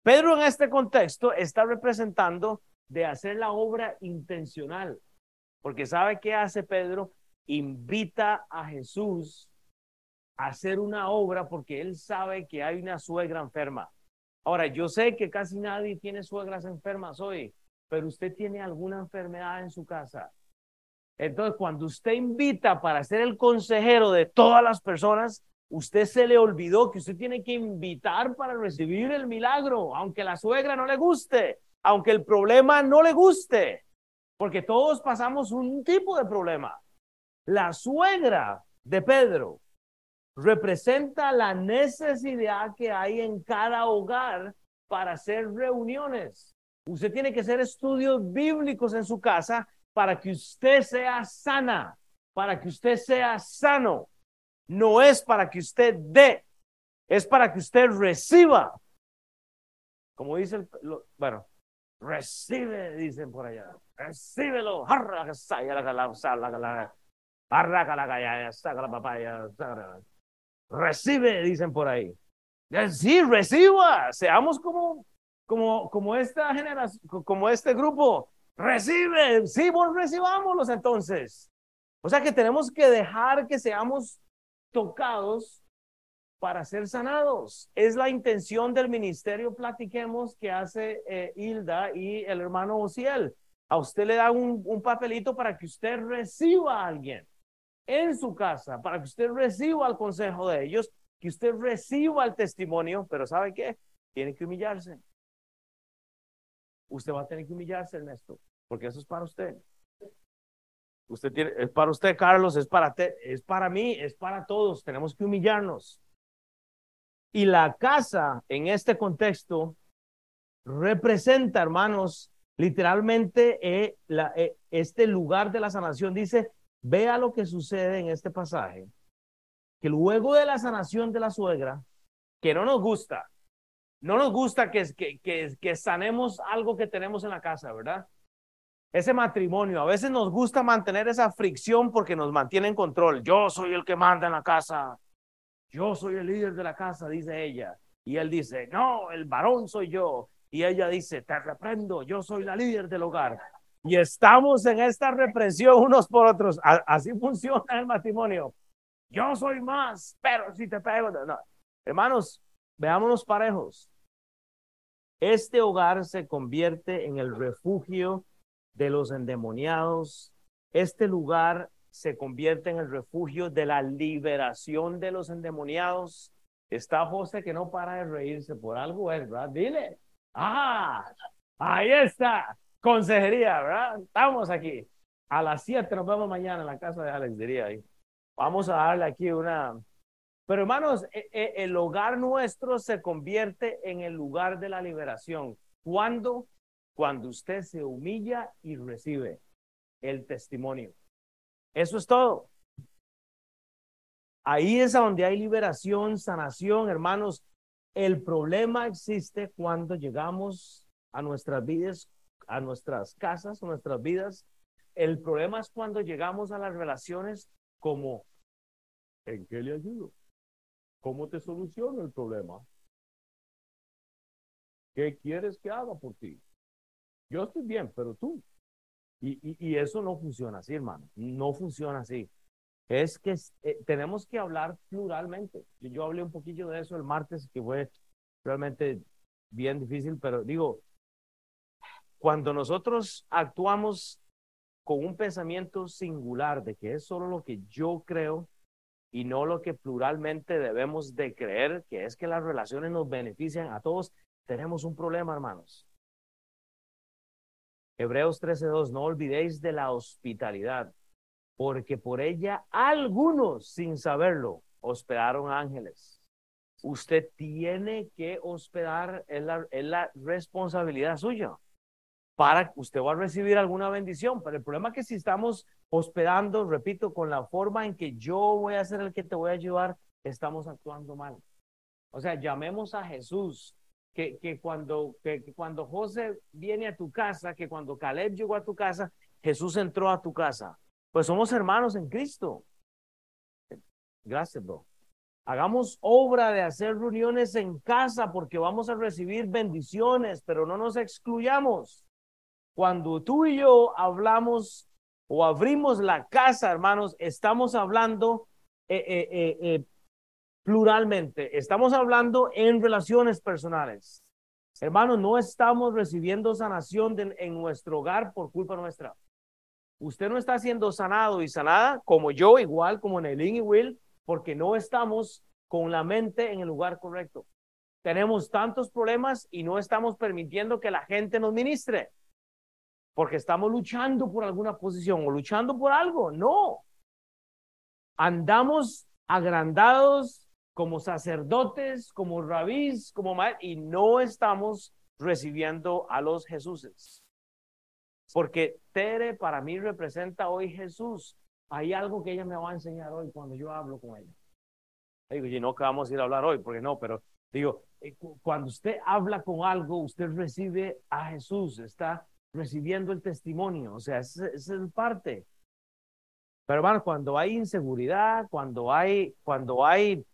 A: Pedro en este contexto está representando de hacer la obra intencional, porque ¿sabe qué hace Pedro? Invita a Jesús a hacer una obra porque él sabe que hay una suegra enferma. Ahora, yo sé que casi nadie tiene suegras enfermas hoy, pero usted tiene alguna enfermedad en su casa. Entonces, cuando usted invita para ser el consejero de todas las personas, usted se le olvidó que usted tiene que invitar para recibir el milagro, aunque la suegra no le guste, aunque el problema no le guste, porque todos pasamos un tipo de problema. La suegra de Pedro representa la necesidad que hay en cada hogar para hacer reuniones. Usted tiene que hacer estudios bíblicos en su casa para que usted sea sana, para que usted sea sano. No es para que usted dé, es para que usted reciba. Como dice el, bueno, recibe, dicen por allá. Recíbelo. Recibe, dicen por ahí. Sí, reciba. Seamos como como, como esta generación, como este grupo, recibe, sí, vos recibámoslos entonces. O sea que tenemos que dejar que seamos tocados para ser sanados. Es la intención del ministerio, platiquemos, que hace eh, Hilda y el hermano Ociel. A usted le da un, un papelito para que usted reciba a alguien en su casa, para que usted reciba el consejo de ellos, que usted reciba el testimonio, pero ¿sabe qué? Tiene que humillarse usted va a tener que humillarse, Ernesto, porque eso es para usted. Usted tiene, es para usted, Carlos, es para, te, es para mí, es para todos. Tenemos que humillarnos. Y la casa, en este contexto, representa, hermanos, literalmente eh, eh, este lugar de la sanación. Dice, vea lo que sucede en este pasaje, que luego de la sanación de la suegra, que no nos gusta, no nos gusta que, que, que, sanemos algo que tenemos en la casa, ¿verdad? Ese matrimonio, a veces nos gusta mantener esa fricción porque nos mantiene en control. Yo soy el que manda en la casa. Yo soy el líder de la casa, dice ella. Y él dice, no, el varón soy yo. Y ella dice, te reprendo, yo soy la líder del hogar. Y estamos en esta represión unos por otros. así funciona el matrimonio. Yo soy más, pero si te pego, no. Hermanos, Veámonos parejos. Este hogar se convierte en el refugio de los endemoniados. Este lugar se convierte en el refugio de la liberación de los endemoniados. Está José que no para de reírse por algo, ¿verdad? Dile. Ah, ahí está. Consejería, ¿verdad? Estamos aquí. A las 7 nos vemos mañana en la casa de Alex, diría ahí. Vamos a darle aquí una, pero hermanos, e, e, el hogar nuestro se convierte en el lugar de la liberación. ¿Cuándo? Cuando usted se humilla y recibe el testimonio. Eso es todo. Ahí es donde hay liberación, sanación, hermanos. El problema existe cuando llegamos a nuestras vidas, a nuestras casas, nuestras vidas. El problema es cuando llegamos a las relaciones como, ¿en qué le ayudo? ¿Cómo te soluciono el problema? ¿Qué quieres que haga por ti? Yo estoy bien, pero tú. Y, y, eso no funciona así, hermano. No funciona así. Es que eh, tenemos que hablar pluralmente. Yo, yo hablé un poquillo de eso el martes, que fue realmente bien difícil, pero digo, cuando nosotros actuamos con un pensamiento singular de que es solo lo que yo creo, y no lo que pluralmente debemos de creer, que es que las relaciones nos benefician a todos, tenemos un problema, hermanos. Hebreos 13:2, no olvidéis de la hospitalidad, porque por ella algunos, sin saberlo, hospedaron ángeles. Usted tiene que hospedar, es la, la responsabilidad suya para usted va a recibir alguna bendición. Pero el problema es que si estamos hospedando, repito, con la forma en que yo voy a ser el que te voy a ayudar, estamos actuando mal. O sea, llamemos a Jesús, que, que cuando, que, que cuando José viene a tu casa, que cuando Caleb llegó a tu casa, Jesús entró a tu casa. Pues somos hermanos en Cristo. Gracias, bro. Hagamos obra de hacer reuniones en casa porque vamos a recibir bendiciones, pero no nos excluyamos. Cuando tú y yo hablamos o abrimos la casa, hermanos, estamos hablando eh, eh, eh, pluralmente, estamos hablando en relaciones personales. Hermanos, no estamos recibiendo sanación en nuestro hogar por culpa nuestra. Usted no está siendo sanado y sanada como yo, igual como Nelly y Will, porque no estamos con la mente en el lugar correcto. Tenemos tantos problemas y no estamos permitiendo que la gente nos ministre, porque estamos luchando por alguna posición o luchando por algo. No. Andamos agrandados como sacerdotes, como rabís, como mal, y no estamos recibiendo a los Jesuses. Porque Tere para mí representa hoy Jesús hay algo que ella me va a enseñar hoy cuando yo hablo con ella. Digo, y no que vamos a ir a hablar hoy, porque no, pero digo, eh, cuando usted habla con algo, usted recibe a Jesús, está recibiendo el testimonio, o sea, esa es parte. Pero hermano, cuando hay inseguridad, cuando hay, cuando hay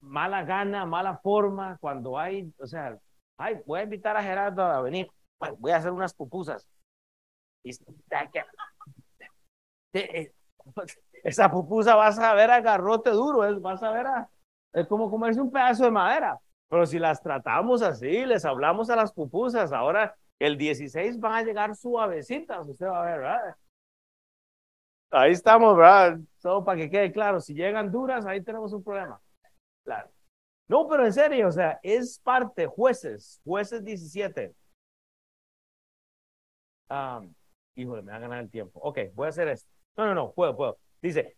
A: mala gana, mala forma, cuando hay, o sea, ay, voy a invitar a Gerardo a venir, voy a hacer unas pupusas. Eh, <laughs> esa pupusa vas a ver a garrote duro, vas a ver a, es como comerse un pedazo de madera. Pero si las tratamos así, les hablamos a las pupusas, ahora el 16 van a llegar suavecitas, usted va a ver, ¿verdad? Ahí estamos, ¿verdad? Solo para que quede claro, si llegan duras, ahí tenemos un problema. Claro. No, pero en serio, o sea, es parte, jueces, jueces 17. Um, híjole, me va a ganar el tiempo. Ok, voy a hacer esto. No, no, no, puedo, puedo. Dice,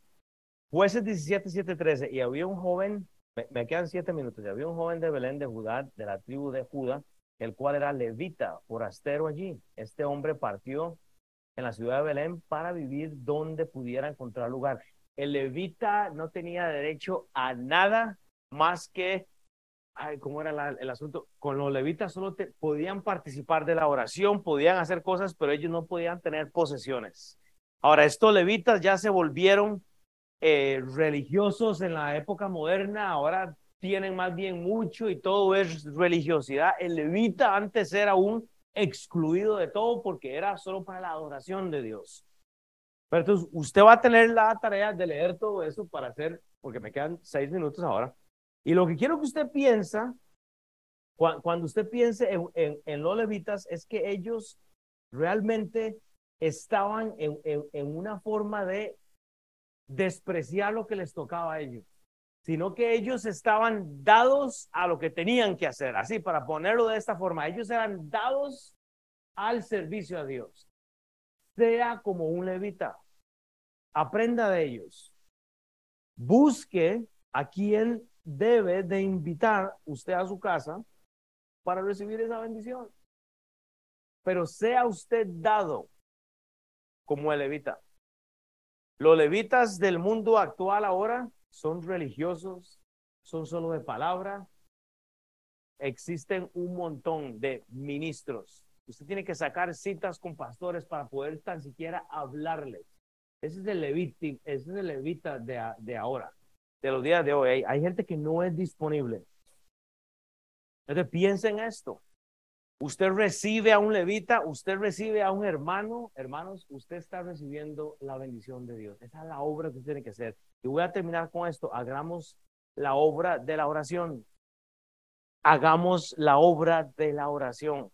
A: jueces 17, 7, 13, y había un joven, me, quedan siete minutos, y había un joven de Belén de Judá, de la tribu de Judá, el cual era levita, forastero allí. Este hombre partió en la ciudad de Belén para vivir donde pudiera encontrar lugar. El levita no tenía derecho a nada más que, ay, ¿cómo era el asunto? Con los levitas solo podían participar de la oración, podían hacer cosas, pero ellos no podían tener posesiones. Ahora, estos levitas ya se volvieron eh, religiosos en la época moderna, ahora tienen más bien mucho y todo es religiosidad. El levita antes era un excluido de todo porque era solo para la adoración de Dios. Pero entonces usted va a tener la tarea de leer todo eso para hacer, porque me quedan seis minutos ahora. Y lo que quiero que usted piensa, cuando usted piense en los levitas, es que ellos realmente estaban en, en, una forma de despreciar lo que les tocaba a ellos, sino que ellos estaban dados a lo que tenían que hacer. Así, para ponerlo de esta forma, ellos eran dados al servicio a Dios. Sea como un levita, aprenda de ellos. Busque a quien debe de invitar usted a su casa para recibir esa bendición. Pero sea usted dado como el levita. Los levitas del mundo actual ahora son religiosos, son solo de palabra. Existen un montón de ministros. Usted tiene que sacar citas con pastores para poder tan siquiera hablarles. Ese es el levita, ese es el levita de, de ahora, de los días de hoy. Hay, gente que no es disponible. Entonces piensen esto. Usted recibe a un levita, usted recibe a un hermano, hermanos, usted está recibiendo la bendición de Dios. Esa es la obra que tiene que hacer. Y voy a terminar con esto. Hagamos la obra de la oración. Hagamos la obra de la oración.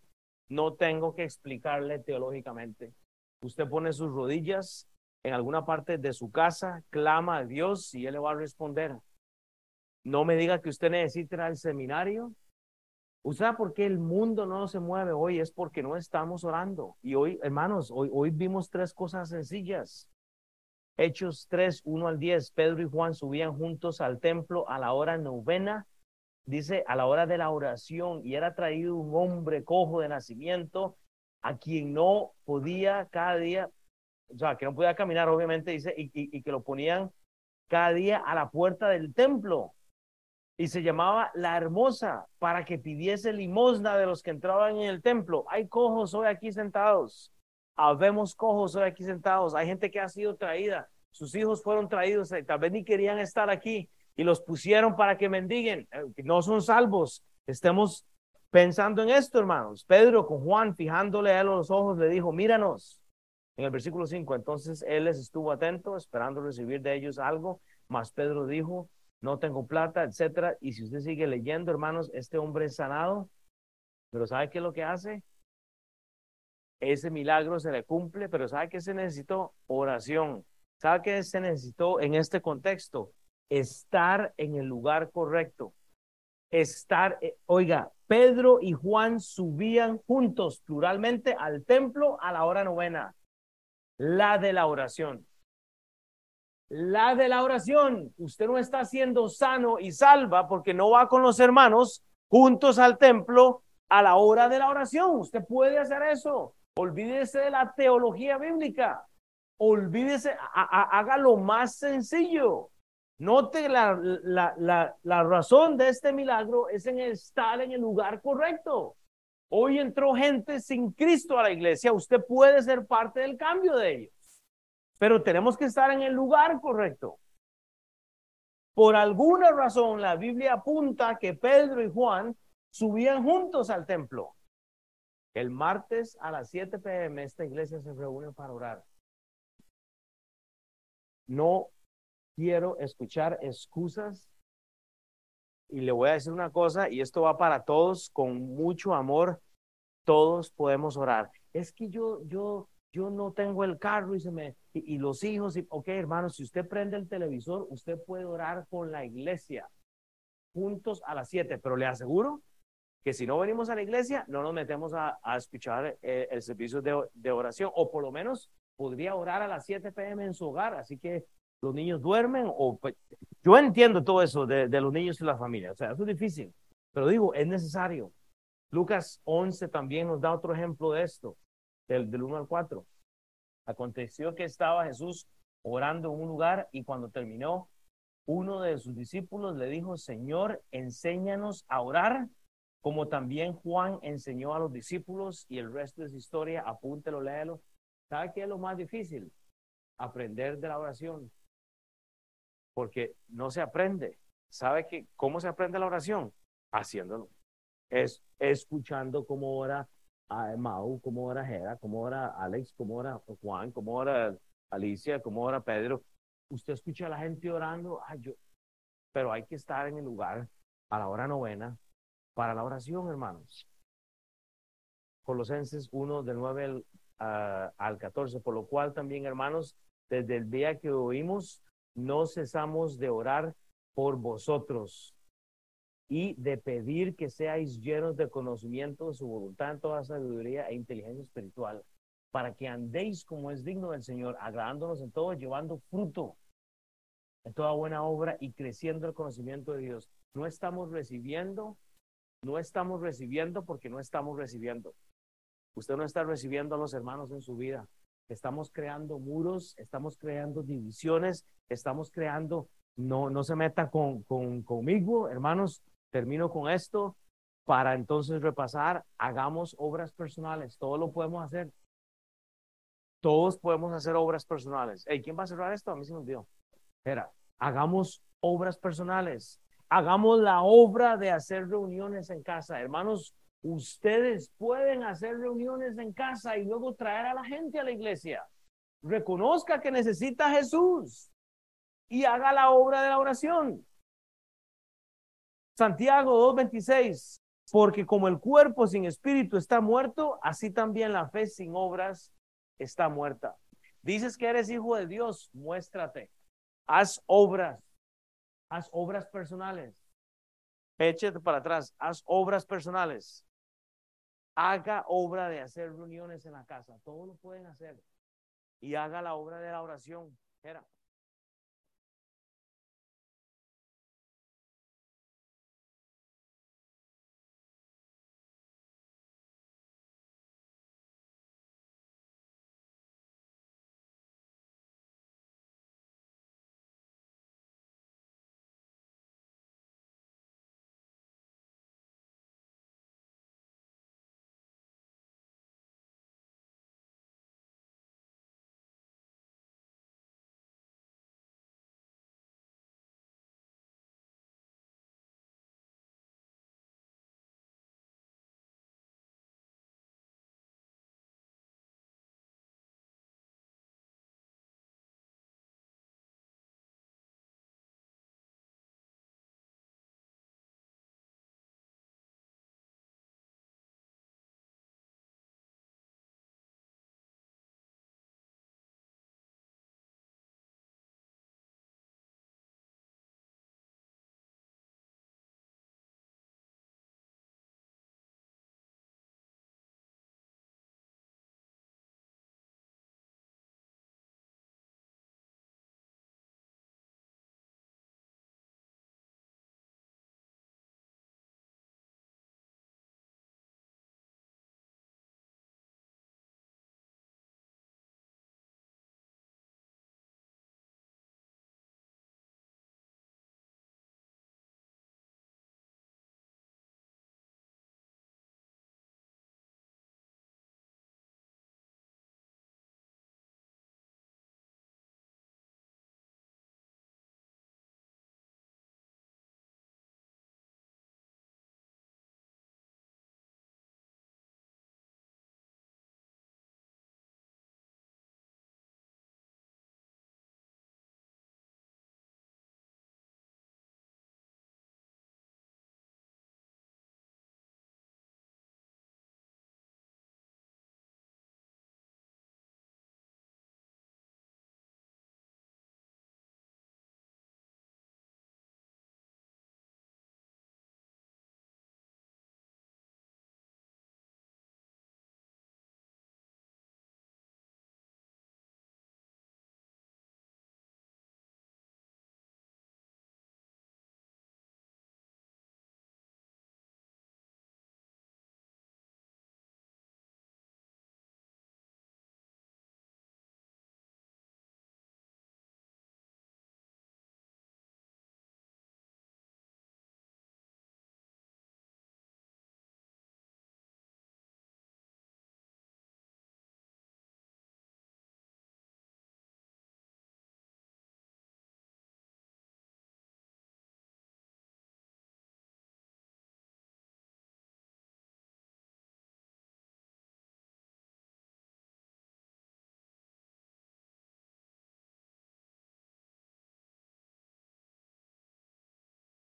A: No tengo que explicarle teológicamente. Usted pone sus rodillas en alguna parte de su casa, clama a Dios y Él le va a responder. No me diga que usted necesita ir al seminario ¿Usted sabe por qué el mundo no se mueve hoy? Es porque no estamos orando. Y hoy, hermanos, hoy, hoy vimos tres cosas sencillas. Hechos 3, 1 al 10. Pedro y Juan subían juntos al templo a la hora novena, dice, a la hora de la oración, y era traído un hombre cojo de nacimiento a quien no podía cada día o sea, que no podía caminar, obviamente, dice, y, y que lo ponían cada día a la puerta del templo. Y se llamaba la hermosa para que pidiese limosna de los que entraban en el templo. Hay cojos hoy aquí sentados. Habemos cojos hoy aquí sentados. Hay gente que ha sido traída. Sus hijos fueron traídos. y Tal vez ni querían estar aquí y los pusieron para que mendiguen. Eh, no son salvos. Estemos pensando en esto, hermanos. Pedro con Juan, fijándole a él los ojos, le dijo, míranos. En el versículo 5, entonces él les estuvo atento, esperando recibir de ellos algo, mas Pedro dijo, no tengo plata, etcétera. Y si usted sigue leyendo, hermanos, este hombre es sanado, pero ¿sabe qué es lo que hace? Ese milagro se le cumple, pero ¿sabe qué se necesitó? Oración. ¿Sabe qué se necesitó en este contexto? Estar en el lugar correcto. Estar, eh, oiga, Pedro y Juan subían juntos, pluralmente, al templo a la hora novena la de la oración. La de la oración. Usted no está siendo sano y salva porque no va con los hermanos juntos al templo a la hora de la oración. Usted puede hacer eso. Olvídese de la teología bíblica. Olvídese, haga lo más sencillo. Note la, la, la, la razón de este milagro es en estar en el lugar correcto. Hoy entró gente sin Cristo a la iglesia. Usted puede ser parte del cambio de ellos. Pero tenemos que estar en el lugar correcto. Por alguna razón, la Biblia apunta que Pedro y Juan subían juntos al templo. El martes a las 7 pm esta iglesia se reúne para orar. No quiero escuchar excusas y le voy a decir una cosa, y esto va para todos con mucho amor, todos podemos orar. Es que yo, yo, yo no tengo el carro y se me, y, los hijos, y, ok, hermanos, si usted prende el televisor, usted puede orar con la iglesia, juntos a las siete, pero le aseguro que si no venimos a la iglesia, no nos metemos a, escuchar eh, el, servicio de, oración, o por lo menos podría orar a las 7 pm en su hogar, así que los niños duermen o pues, yo entiendo todo eso de, los niños y la familia, o sea, eso es difícil, pero digo, es necesario. Lucas 11 también nos da otro ejemplo de esto, del, del 1 al 4. Aconteció que estaba Jesús orando en un lugar y cuando terminó, uno de sus discípulos le dijo, Señor, enséñanos a orar, como también Juan enseñó a los discípulos y el resto de su historia, apúntelo, léelo. ¿Sabe qué es lo más difícil? Aprender de la oración porque no se aprende. ¿Sabe que cómo se aprende la oración? Haciéndolo. Es escuchando cómo ora a Mau, cómo ora Jera, cómo ora Alex, cómo ora Juan, cómo ora Alicia, cómo ora Pedro. Usted escucha a la gente orando, yo, pero hay que estar en el lugar a la hora novena para la oración, hermanos. Colosenses 1 del 9 al, ah, al 14, por lo cual también, hermanos, desde el día que oímos no cesamos de orar por vosotros y de pedir que seáis llenos de conocimiento de su voluntad en toda sabiduría e inteligencia espiritual, para que andéis como es digno del Señor, agradándonos en todo, llevando fruto en toda buena obra y creciendo el conocimiento de Dios. No estamos recibiendo, no estamos recibiendo porque no estamos recibiendo. Usted no está recibiendo a los hermanos en su vida estamos creando muros, estamos creando divisiones, estamos creando, no, no se meta con, con, conmigo, hermanos, termino con esto para entonces repasar, hagamos obras personales, todo lo podemos hacer. Todos podemos hacer obras personales. ¿Quién va a cerrar esto? A mí se me olvidó. Espera, hagamos obras personales. Hagamos la obra de hacer reuniones en casa. Hermanos, Ustedes pueden hacer reuniones en casa y luego traer a la gente a la iglesia. Reconozca que necesita Jesús y haga la obra de la oración. Santiago 2.26, porque como el cuerpo sin espíritu está muerto, así también la fe sin obras está muerta. Dices que eres hijo de Dios, muéstrate. Haz obras, haz obras personales. Échate para atrás, haz obras personales haga obra de hacer reuniones en la casa, todos lo pueden hacer. Y haga la obra de la oración. Era.